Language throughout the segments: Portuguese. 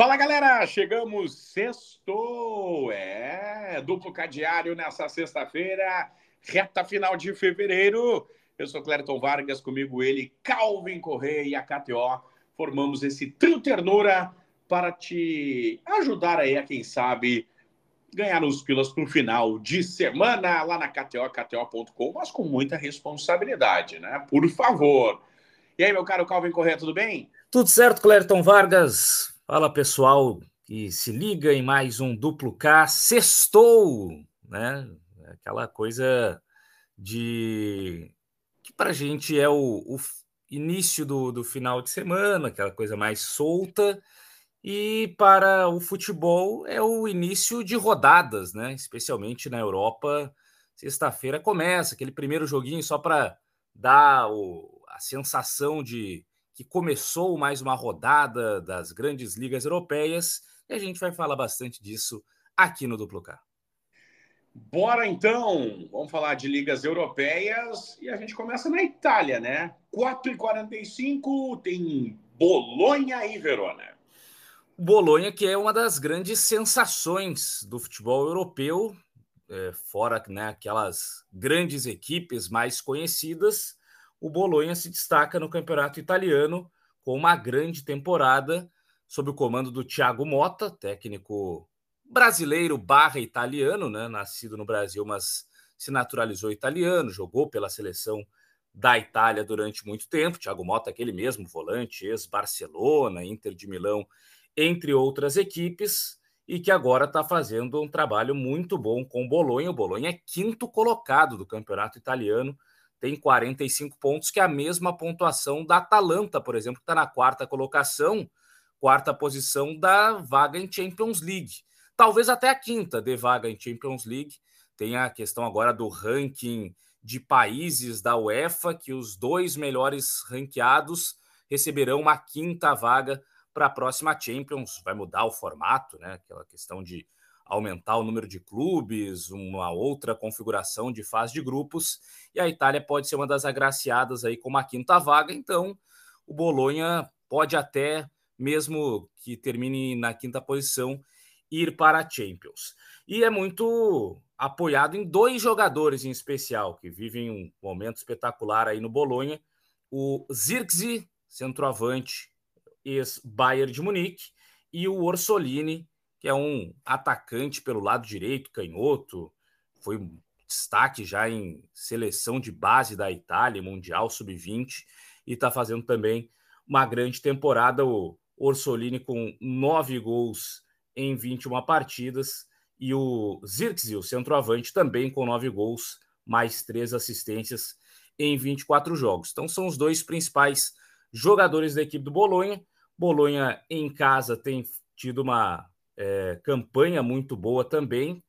Fala galera, chegamos sexto, é duplo cadeário nessa sexta-feira, reta final de fevereiro. Eu sou Clériton Vargas, comigo ele, Calvin Correia e a KTO. Formamos esse trio ternura para te ajudar aí a quem sabe ganhar os pilas para o final de semana lá na KTO, KTO.com, mas com muita responsabilidade, né? Por favor. E aí, meu caro Calvin Correia, tudo bem? Tudo certo, Clériton Vargas. Fala pessoal que se liga em mais um duplo K. Sextou, né? Aquela coisa de que para a gente é o, o início do, do, final de semana, aquela coisa mais solta, e para o futebol é o início de rodadas, né? Especialmente na Europa, sexta-feira começa aquele primeiro joguinho só para dar o, a sensação de que começou mais uma rodada das grandes ligas europeias e a gente vai falar bastante disso aqui no Duplo K. Bora então, vamos falar de ligas europeias e a gente começa na Itália, né? 4h45 tem Bolonha e Verona. Bolonha, que é uma das grandes sensações do futebol europeu, é, fora né, aquelas grandes equipes mais conhecidas, o Bolonha se destaca no campeonato italiano com uma grande temporada sob o comando do Thiago Motta, técnico brasileiro barra italiano, né? nascido no Brasil, mas se naturalizou italiano, jogou pela seleção da Itália durante muito tempo. Thiago Motta, aquele mesmo volante, ex-Barcelona, Inter de Milão, entre outras equipes, e que agora está fazendo um trabalho muito bom com o Bolonha. O Bolonha é quinto colocado do campeonato italiano, tem 45 pontos, que é a mesma pontuação da Atalanta, por exemplo, que está na quarta colocação, quarta posição da vaga em Champions League. Talvez até a quinta de vaga em Champions League. Tem a questão agora do ranking de países da UEFA, que os dois melhores ranqueados receberão uma quinta vaga para a próxima Champions. Vai mudar o formato, né? Aquela questão de aumentar o número de clubes, uma outra configuração de fase de grupos, e a Itália pode ser uma das agraciadas aí com uma quinta vaga, então o Bolonha pode até, mesmo que termine na quinta posição, ir para a Champions. E é muito apoiado em dois jogadores em especial, que vivem um momento espetacular aí no Bolonha, o Zirkzee, centroavante, ex-Bayern de Munique, e o Orsolini, que é um atacante pelo lado direito, canhoto, foi destaque já em seleção de base da Itália, Mundial Sub-20, e está fazendo também uma grande temporada. O Orsolini com nove gols em 21 partidas, e o Zirkzee, o centroavante, também com nove gols, mais três assistências em 24 jogos. Então são os dois principais jogadores da equipe do Bolonha. Bolonha em casa tem tido uma é, campanha muito boa também.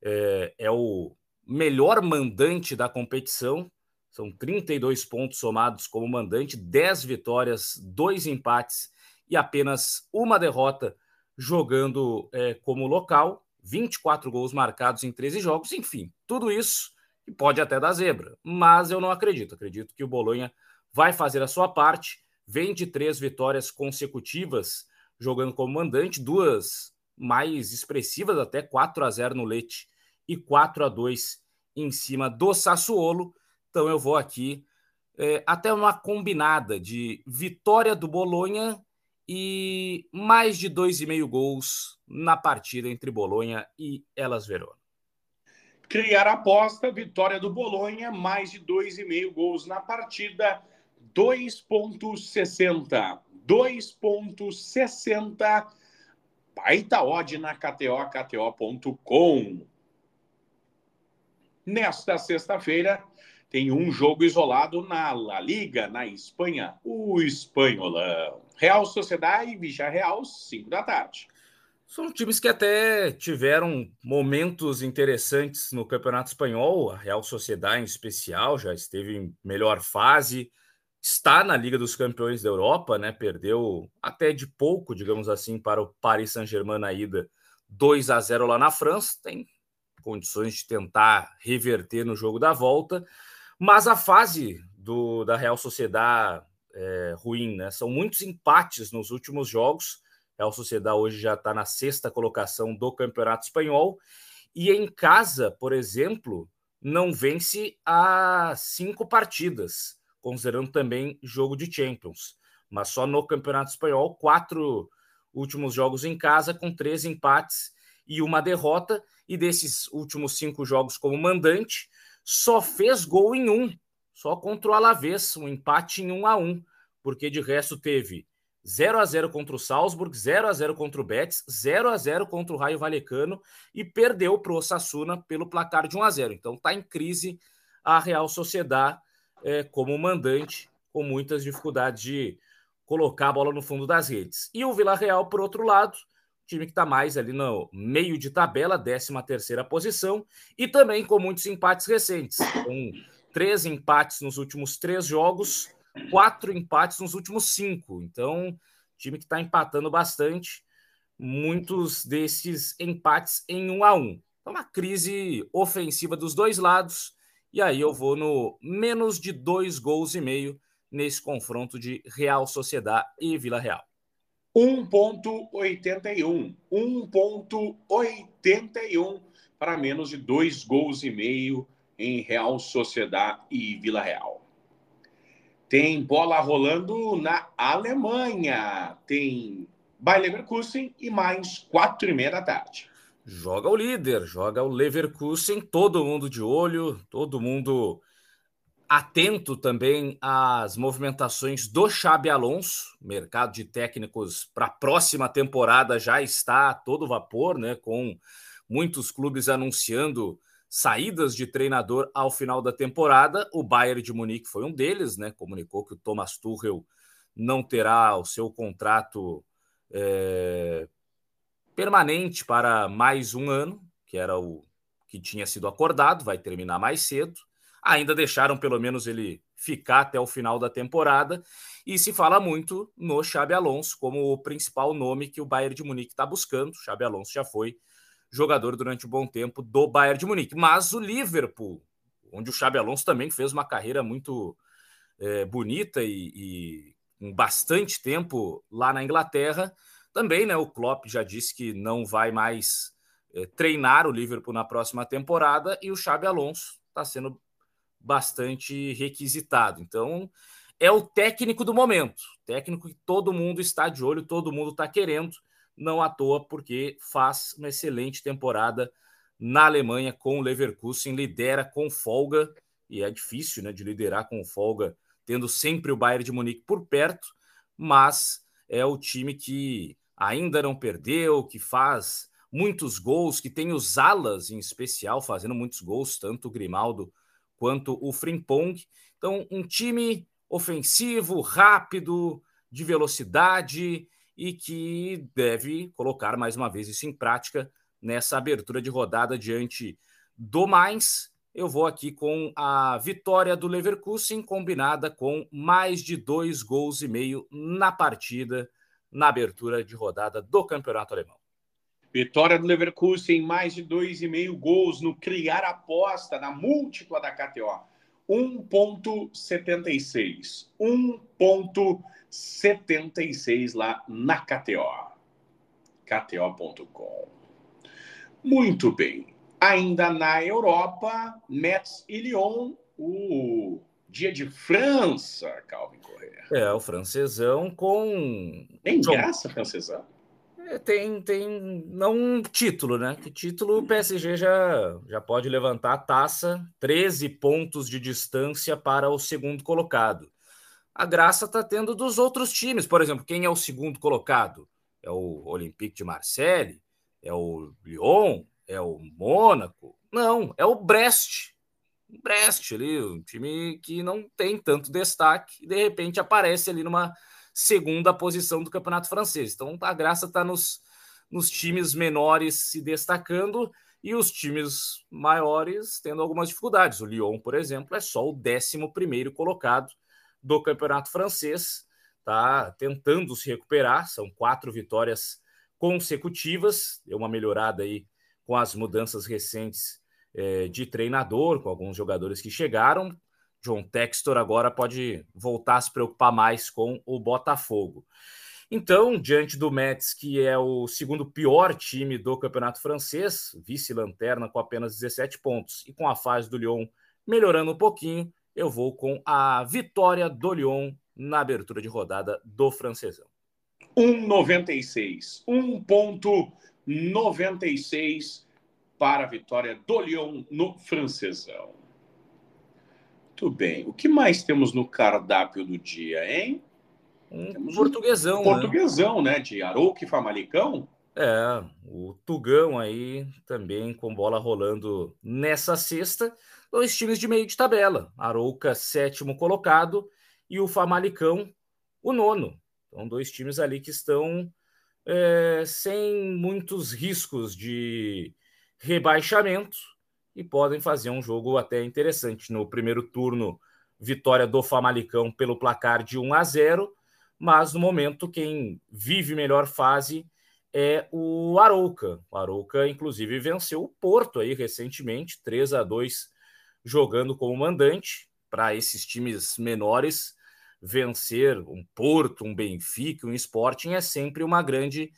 É, é, o melhor mandante da competição. São 32 pontos somados como mandante, 10 vitórias, dois empates e apenas uma derrota jogando é, como local. 24 gols marcados em 13 jogos. Enfim, tudo isso que pode até dar zebra, mas eu não acredito. Acredito que o Bolonha vai fazer a sua parte. Vem de três vitórias consecutivas jogando como mandante, duas mais expressivas, até 4 a 0 no Leite e 4 a 2 em cima do Sassuolo. Então eu vou aqui é, até uma combinada de vitória do Bolonha e mais de 2,5 gols na partida entre Bolonha e Elas Verona. Criar aposta, vitória do Bolonha, mais de 2,5 gols na partida, 2,60. 2,60 baita odd na KTO, KTO.com. Nesta sexta-feira, tem um jogo isolado na La Liga, na Espanha, o Espanholão. Real Sociedade e Real, 5 da tarde. São times que até tiveram momentos interessantes no Campeonato Espanhol. A Real Sociedade, em especial, já esteve em melhor fase está na Liga dos Campeões da Europa, né? Perdeu até de pouco, digamos assim, para o Paris Saint-Germain na ida 2 a 0 lá na França. Tem condições de tentar reverter no jogo da volta, mas a fase do, da Real Sociedade é ruim, né? São muitos empates nos últimos jogos. Real Sociedade hoje já está na sexta colocação do Campeonato Espanhol. E em casa, por exemplo, não vence há cinco partidas, considerando também jogo de Champions. Mas só no Campeonato Espanhol, quatro últimos jogos em casa, com três empates e uma derrota. E desses últimos cinco jogos como mandante, só fez gol em um, só contra o Alavés, um empate em um a um, porque de resto teve 0 a 0 contra o Salzburg, 0 a 0 contra o Betis, 0 a 0 contra o Raio Valecano e perdeu para o Osasuna pelo placar de 1 a 0. Então está em crise a Real Sociedade é, como mandante, com muitas dificuldades de colocar a bola no fundo das redes. E o Vila Real, por outro lado, time que está mais ali no meio de tabela, 13 terceira posição, e também com muitos empates recentes, com três empates nos últimos três jogos, quatro empates nos últimos cinco. Então, time que está empatando bastante, muitos desses empates em um a um. Então, uma crise ofensiva dos dois lados. E aí eu vou no menos de dois gols e meio nesse confronto de Real Sociedade e Vila Real. 1.81. 1.81 para menos de dois gols e meio em Real Sociedade e Vila Real. Tem bola rolando na Alemanha. Tem Bayer Leverkusen e mais quatro e meia da tarde. Joga o líder, joga o Leverkusen, todo mundo de olho, todo mundo atento também às movimentações do Xabi Alonso. Mercado de técnicos para a próxima temporada já está a todo vapor, né? Com muitos clubes anunciando saídas de treinador ao final da temporada. O Bayern de Munique foi um deles, né? Comunicou que o Thomas Tuchel não terá o seu contrato é, permanente para mais um ano, que era o que tinha sido acordado, vai terminar mais cedo. Ainda deixaram pelo menos ele ficar até o final da temporada. E se fala muito no Xabi Alonso como o principal nome que o Bayern de Munique está buscando. Xabi Alonso já foi jogador durante um bom tempo do Bayern de Munique. Mas o Liverpool, onde o Xabi Alonso também fez uma carreira muito é, bonita e, e com bastante tempo lá na Inglaterra, também, né? O Klopp já disse que não vai mais é, treinar o Liverpool na próxima temporada e o Xabi Alonso está sendo bastante requisitado. Então, é o técnico do momento, técnico que todo mundo está de olho, todo mundo está querendo não à toa, porque faz uma excelente temporada na Alemanha com o Leverkusen, lidera com folga, e é difícil né, de liderar com folga, tendo sempre o Bayern de Munique por perto, mas é o time que ainda não perdeu, que faz muitos gols, que tem os alas em especial fazendo muitos gols, tanto o Grimaldo quanto o Frimpong. Então, um time ofensivo, rápido, de velocidade, e que deve colocar mais uma vez isso em prática nessa abertura de rodada diante do Mainz. Eu vou aqui com a vitória do Leverkusen combinada com mais de dois gols e meio na partida na abertura de rodada do Campeonato Alemão. Vitória do Leverkusen, mais de dois e meio gols no criar aposta na múltipla da KTO. 1.76. 1.76 lá na KTO. KTO.com. Muito bem. Ainda na Europa, Metz e Lyon, o dia de França, Calvin Correa. É, o francesão com. Tem graça, francesão. É, tem, tem não um título, né? Que título o PSG já, já pode levantar a taça, 13 pontos de distância para o segundo colocado. A graça está tendo dos outros times. Por exemplo, quem é o segundo colocado? É o Olympique de Marseille? É o Lyon? É o Mônaco? Não, é o Brest. Brest ali, um time que não tem tanto destaque e de repente aparece ali numa segunda posição do campeonato francês. Então a graça está nos, nos times menores se destacando e os times maiores tendo algumas dificuldades. O Lyon, por exemplo, é só o 11 colocado do campeonato francês, está tentando se recuperar. São quatro vitórias consecutivas, deu uma melhorada aí com as mudanças recentes é, de treinador, com alguns jogadores que chegaram. John Textor agora pode voltar a se preocupar mais com o Botafogo. Então, diante do Metz, que é o segundo pior time do campeonato francês, vice-lanterna com apenas 17 pontos, e com a fase do Lyon melhorando um pouquinho, eu vou com a vitória do Lyon na abertura de rodada do francesão. 1,96. 1,96 para a vitória do Lyon no francesão. Muito bem. O que mais temos no cardápio do dia, hein? Um temos portuguesão. Um portuguesão, né? né? De Arouca e Famalicão. É, o Tugão aí também com bola rolando nessa sexta. Dois times de meio de tabela. Arouca, sétimo colocado, e o Famalicão, o nono. Então, dois times ali que estão é, sem muitos riscos de rebaixamento e podem fazer um jogo até interessante. No primeiro turno, vitória do Famalicão pelo placar de 1 a 0, mas no momento quem vive melhor fase é o Arouca. O Arouca, inclusive, venceu o Porto aí recentemente, 3 a 2 jogando como mandante para esses times menores. Vencer um Porto, um Benfica, um Sporting é sempre uma grande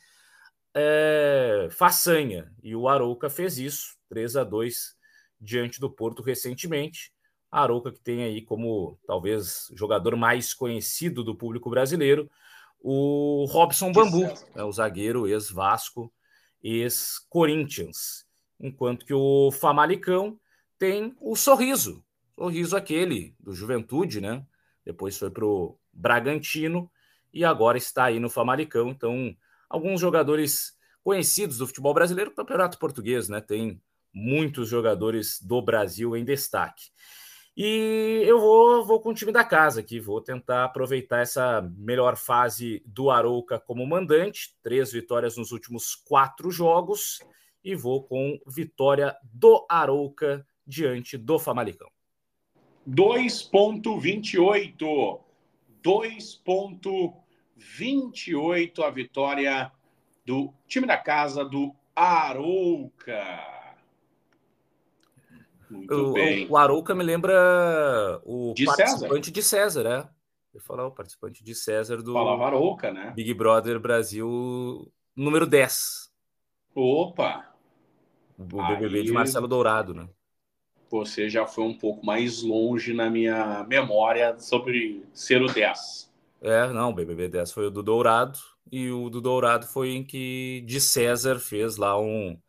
é, façanha. E o Arouca fez isso, 3 a 2 diante do Porto recentemente. A Arouca, que tem aí como talvez jogador mais conhecido do público brasileiro, o Robson Bambu, é o zagueiro ex-Vasco, ex-Corinthians. Enquanto que o Famalicão tem o Sorriso, Sorriso aquele do Juventude, né? Depois foi para o Bragantino e agora está aí no Famalicão. Então, alguns jogadores conhecidos do futebol brasileiro, campeonato português, né? Tem muitos jogadores do Brasil em destaque. E eu vou, vou com o time da casa aqui, vou tentar aproveitar essa melhor fase do Arouca como mandante, três vitórias nos últimos quatro jogos, e vou com vitória do Arouca diante do Famalicão. 2.28. 2.28 a vitória do time da casa do Arouca. Muito o, bem. O Arouca me lembra o de participante César. de César, né? Eu falar o participante de César do Falava Arouca, né? Big Brother Brasil número 10. Opa! O BBB Aí... de Marcelo Dourado, né? Você já foi um pouco mais longe na minha memória sobre ser o 10. É, não, o BBB 10 foi o do Dourado e o do Dourado foi em que de César fez lá um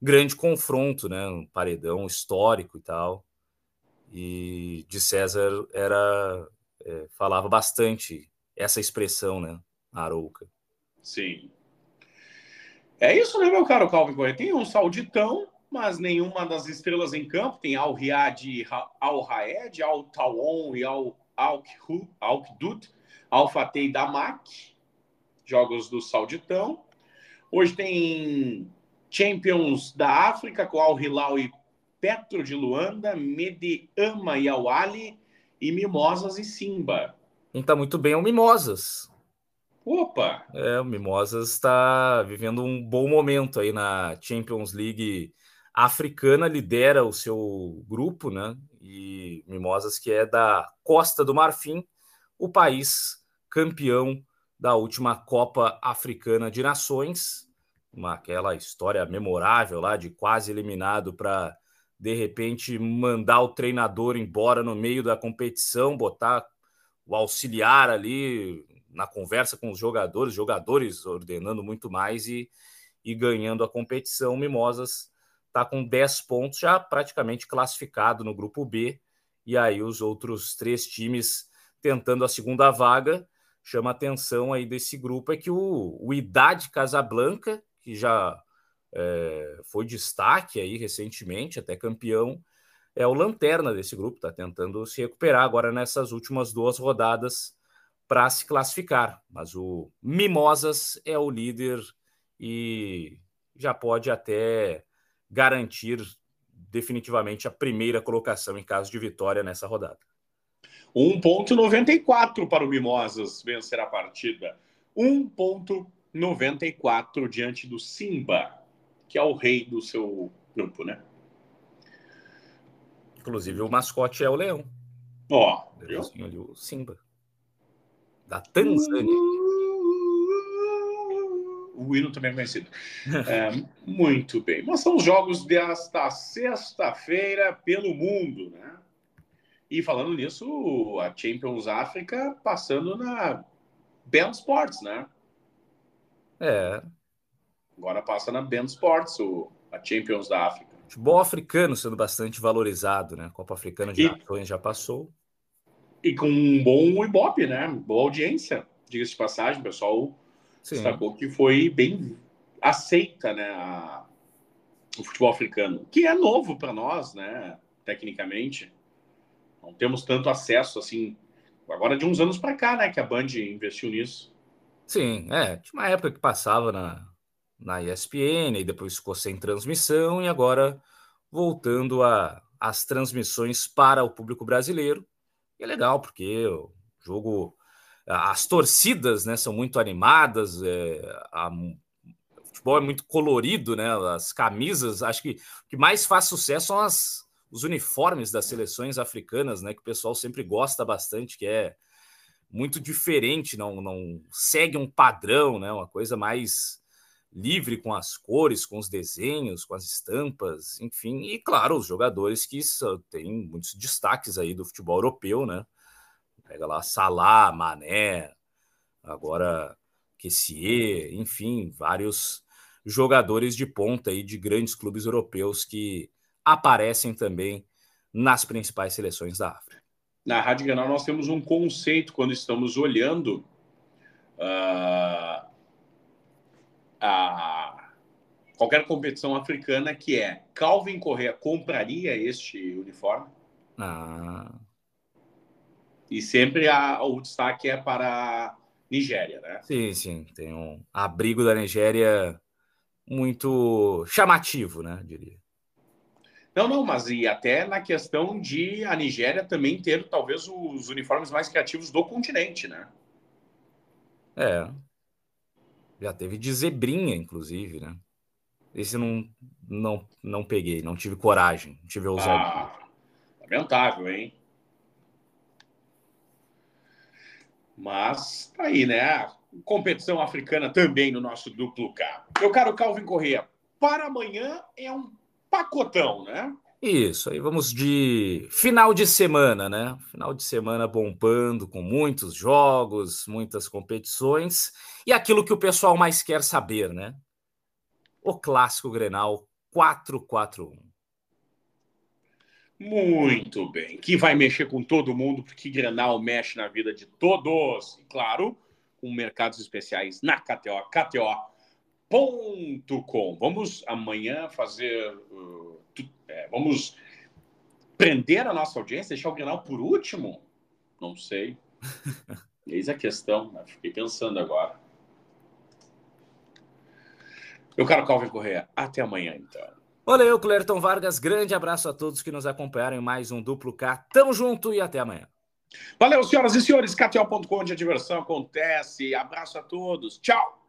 grande confronto, né? Um paredão histórico e tal. E de César era é, falava bastante essa expressão, né? Arouca. Sim. É isso, né, meu caro Calvin Correia? Tem um sauditão, mas nenhuma das estrelas em campo. Tem Al Riad, Al Raed, Al Tawon e Al Alkdut, Al Fateh e Damak. Jogos do Sauditão. Hoje tem Champions da África com Al Hilal e Petro de Luanda, Medeama e Al Ali e Mimosas e Simba. Quem está muito bem é o Mimosas. Opa! É, o Mimosas está vivendo um bom momento aí na Champions League africana, lidera o seu grupo, né? E Mimosas, que é da Costa do Marfim, o país campeão da última Copa Africana de Nações, uma, aquela história memorável lá de quase eliminado para de repente mandar o treinador embora no meio da competição, botar o auxiliar ali na conversa com os jogadores, jogadores ordenando muito mais e, e ganhando a competição. Mimosas está com 10 pontos, já praticamente classificado no grupo B, e aí os outros três times tentando a segunda vaga. Chama a atenção aí desse grupo é que o, o Idade Casablanca, que já é, foi destaque aí recentemente, até campeão, é o lanterna desse grupo, está tentando se recuperar agora nessas últimas duas rodadas para se classificar. Mas o Mimosas é o líder e já pode até garantir definitivamente a primeira colocação em caso de vitória nessa rodada. 1,94 para o Mimosas vencer a partida. 1,94. 94 diante do Simba, que é o rei do seu grupo, né? Inclusive o mascote é o leão. Ó, oh, o Simba. Da Tanzânia. o hino também é conhecido. É, muito bem. Mas são os jogos desta sexta-feira pelo mundo, né? E falando nisso, a Champions África passando na Band Sports, né? É. Agora passa na Band Sports, o, a Champions da África. Futebol africano sendo bastante valorizado, né? A Copa Africana de e, Nações já passou. E com um bom Ibope, né? Boa audiência, diga-se de passagem, o pessoal Sim. destacou que foi bem aceita, né? A, o futebol africano, que é novo para nós, né? Tecnicamente. Não temos tanto acesso assim. Agora de uns anos para cá, né? Que a Band investiu nisso. Sim, é. Tinha uma época que passava na, na ESPN, e depois ficou sem transmissão, e agora voltando às transmissões para o público brasileiro. E é legal, porque o jogo. As torcidas né, são muito animadas, é, a, o futebol é muito colorido, né? As camisas, acho que o que mais faz sucesso são as, os uniformes das seleções africanas, né? Que o pessoal sempre gosta bastante, que é muito diferente, não, não segue um padrão, né? Uma coisa mais livre com as cores, com os desenhos, com as estampas, enfim, e claro, os jogadores que têm muitos destaques aí do futebol europeu, né? Pega lá Salah, Mané, agora Kessier, enfim, vários jogadores de ponta aí de grandes clubes europeus que aparecem também nas principais seleções da África. Na Rádio Granal nós temos um conceito quando estamos olhando uh, a qualquer competição africana que é Calvin Correa compraria este uniforme? Ah. E sempre a, o destaque é para a Nigéria, né? Sim, sim. Tem um abrigo da Nigéria muito chamativo, né? Diria. Não, não, mas e até na questão de a Nigéria também ter talvez os uniformes mais criativos do continente, né? É, já teve de zebrinha, inclusive, né? Esse não, não, não peguei, não tive coragem, não tive ousadia. Ah, lamentável, hein? Mas tá aí, né? Competição africana também no nosso duplo K. Meu caro Calvin Corrêa, para amanhã é um pacotão, né? Isso, aí vamos de final de semana, né? Final de semana bombando com muitos jogos, muitas competições e aquilo que o pessoal mais quer saber, né? O clássico Grenal 4-4-1. Muito bem. Que vai mexer com todo mundo, porque Grenal mexe na vida de todos. E claro, com mercados especiais na KTO, KTO.com. Vamos amanhã fazer. Uh, é, vamos prender a nossa audiência, deixar o Grenal por último? Não sei. Eis a questão, né? fiquei pensando agora. Eu quero Calvin Correia. Até amanhã, então. Valeu, Clerton Vargas. Grande abraço a todos que nos acompanharam em mais um Duplo K. Tamo junto e até amanhã. Valeu, senhoras e senhores. KTO.com, onde a diversão acontece. Abraço a todos. Tchau.